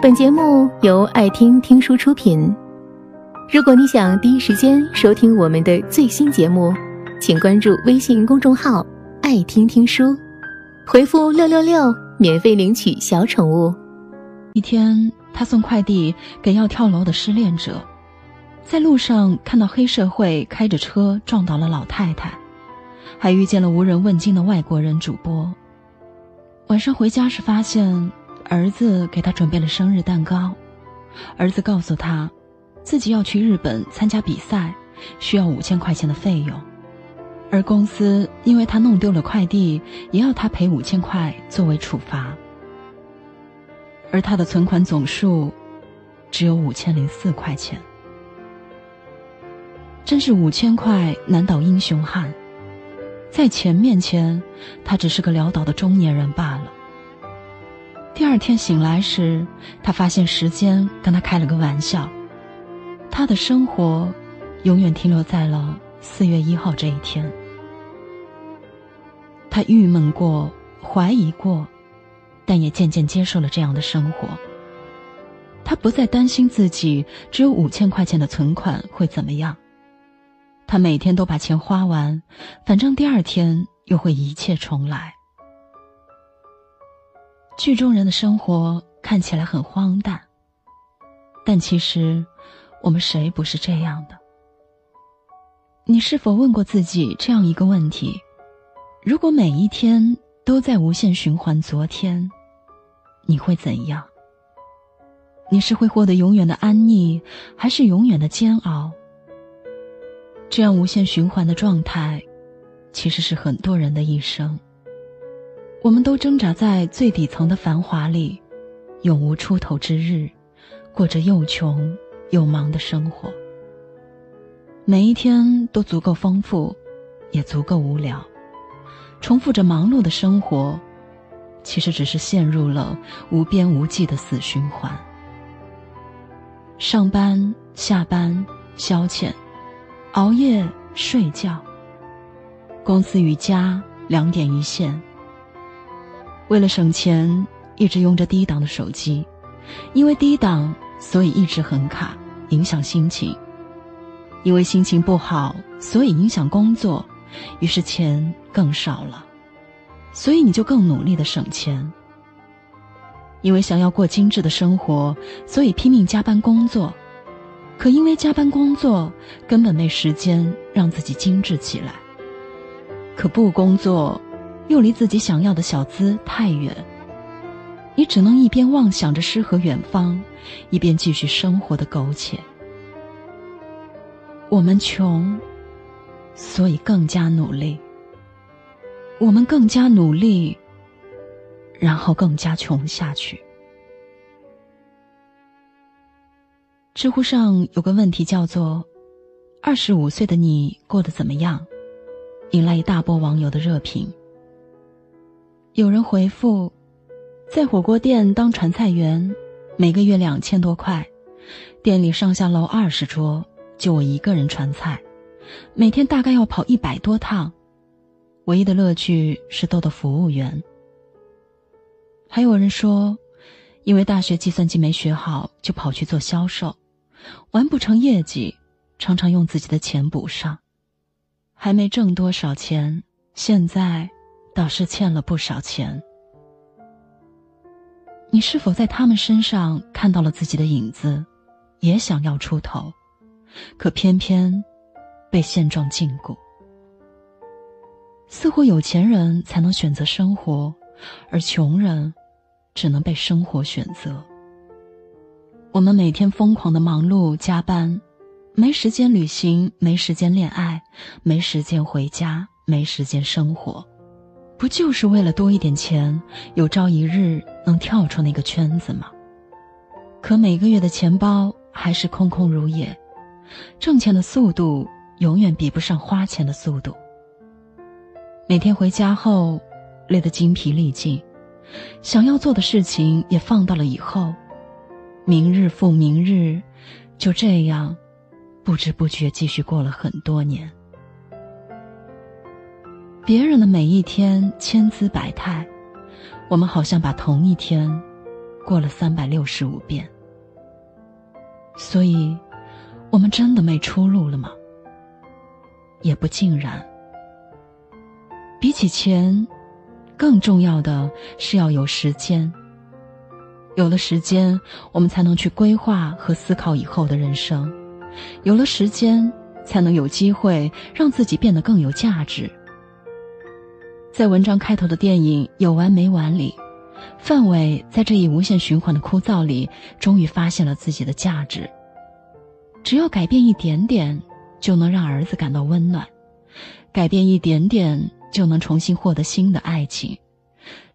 本节目由爱听听书出品。如果你想第一时间收听我们的最新节目，请关注微信公众号“爱听听书”，回复“六六六”免费领取小宠物。一天，他送快递给要跳楼的失恋者，在路上看到黑社会开着车撞倒了老太太，还遇见了无人问津的外国人主播。晚上回家时，发现儿子给他准备了生日蛋糕。儿子告诉他，自己要去日本参加比赛，需要五千块钱的费用，而公司因为他弄丢了快递，也要他赔五千块作为处罚。而他的存款总数只有五千零四块钱，真是五千块难倒英雄汉。在钱面前，他只是个潦倒的中年人罢了。第二天醒来时，他发现时间跟他开了个玩笑，他的生活永远停留在了四月一号这一天。他郁闷过，怀疑过，但也渐渐接受了这样的生活。他不再担心自己只有五千块钱的存款会怎么样。他每天都把钱花完，反正第二天又会一切重来。剧中人的生活看起来很荒诞，但其实我们谁不是这样的？你是否问过自己这样一个问题：如果每一天都在无限循环昨天，你会怎样？你是会获得永远的安逸，还是永远的煎熬？这样无限循环的状态，其实是很多人的一生。我们都挣扎在最底层的繁华里，永无出头之日，过着又穷又忙的生活。每一天都足够丰富，也足够无聊。重复着忙碌的生活，其实只是陷入了无边无际的死循环。上班、下班、消遣。熬夜睡觉，公司与家两点一线。为了省钱，一直用着低档的手机，因为低档，所以一直很卡，影响心情。因为心情不好，所以影响工作，于是钱更少了，所以你就更努力的省钱。因为想要过精致的生活，所以拼命加班工作。可因为加班工作，根本没时间让自己精致起来。可不工作，又离自己想要的小资太远。你只能一边妄想着诗和远方，一边继续生活的苟且。我们穷，所以更加努力。我们更加努力，然后更加穷下去。知乎上有个问题叫做“二十五岁的你过得怎么样”，引来一大波网友的热评。有人回复：“在火锅店当传菜员，每个月两千多块，店里上下楼二十桌，就我一个人传菜，每天大概要跑一百多趟，唯一的乐趣是逗逗服务员。”还有人说：“因为大学计算机没学好，就跑去做销售。”完不成业绩，常常用自己的钱补上，还没挣多少钱，现在倒是欠了不少钱。你是否在他们身上看到了自己的影子，也想要出头，可偏偏被现状禁锢？似乎有钱人才能选择生活，而穷人只能被生活选择。我们每天疯狂的忙碌加班，没时间旅行，没时间恋爱，没时间回家，没时间生活，不就是为了多一点钱，有朝一日能跳出那个圈子吗？可每个月的钱包还是空空如也，挣钱的速度永远比不上花钱的速度。每天回家后，累得精疲力尽，想要做的事情也放到了以后。明日复明日，就这样，不知不觉继续过了很多年。别人的每一天千姿百态，我们好像把同一天过了三百六十五遍。所以，我们真的没出路了吗？也不尽然。比起钱，更重要的是要有时间。有了时间，我们才能去规划和思考以后的人生；有了时间，才能有机会让自己变得更有价值。在文章开头的电影《有完没完》里，范伟在这一无限循环的枯燥里，终于发现了自己的价值。只要改变一点点，就能让儿子感到温暖；改变一点点，就能重新获得新的爱情。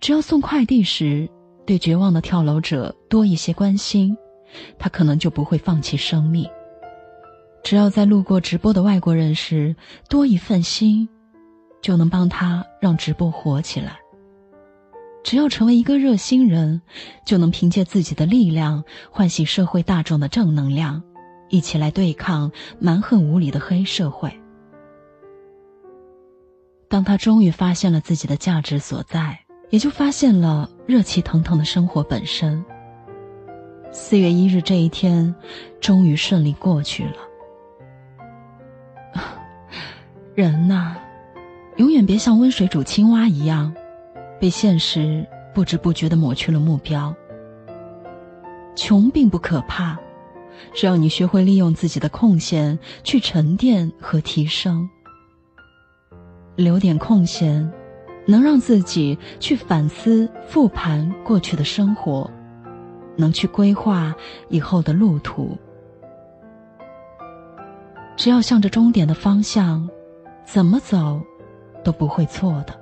只要送快递时，对绝望的跳楼者多一些关心，他可能就不会放弃生命。只要在路过直播的外国人时多一份心，就能帮他让直播火起来。只要成为一个热心人，就能凭借自己的力量唤醒社会大众的正能量，一起来对抗蛮横无理的黑社会。当他终于发现了自己的价值所在。也就发现了热气腾腾的生活本身。四月一日这一天，终于顺利过去了。人呐，永远别像温水煮青蛙一样，被现实不知不觉的抹去了目标。穷并不可怕，只要你学会利用自己的空闲去沉淀和提升，留点空闲。能让自己去反思、复盘过去的生活，能去规划以后的路途。只要向着终点的方向，怎么走都不会错的。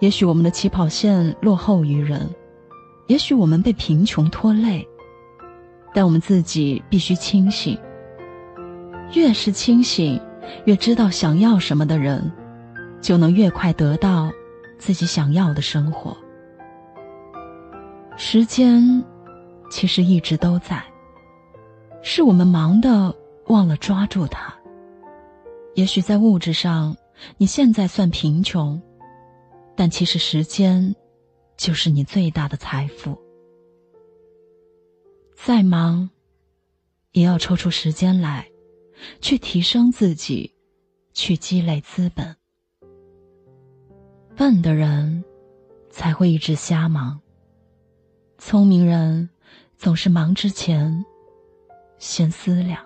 也许我们的起跑线落后于人，也许我们被贫穷拖累，但我们自己必须清醒。越是清醒，越知道想要什么的人。就能越快得到自己想要的生活。时间其实一直都在，是我们忙的忘了抓住它。也许在物质上你现在算贫穷，但其实时间就是你最大的财富。再忙，也要抽出时间来，去提升自己，去积累资本。笨的人才会一直瞎忙，聪明人总是忙之前先思量。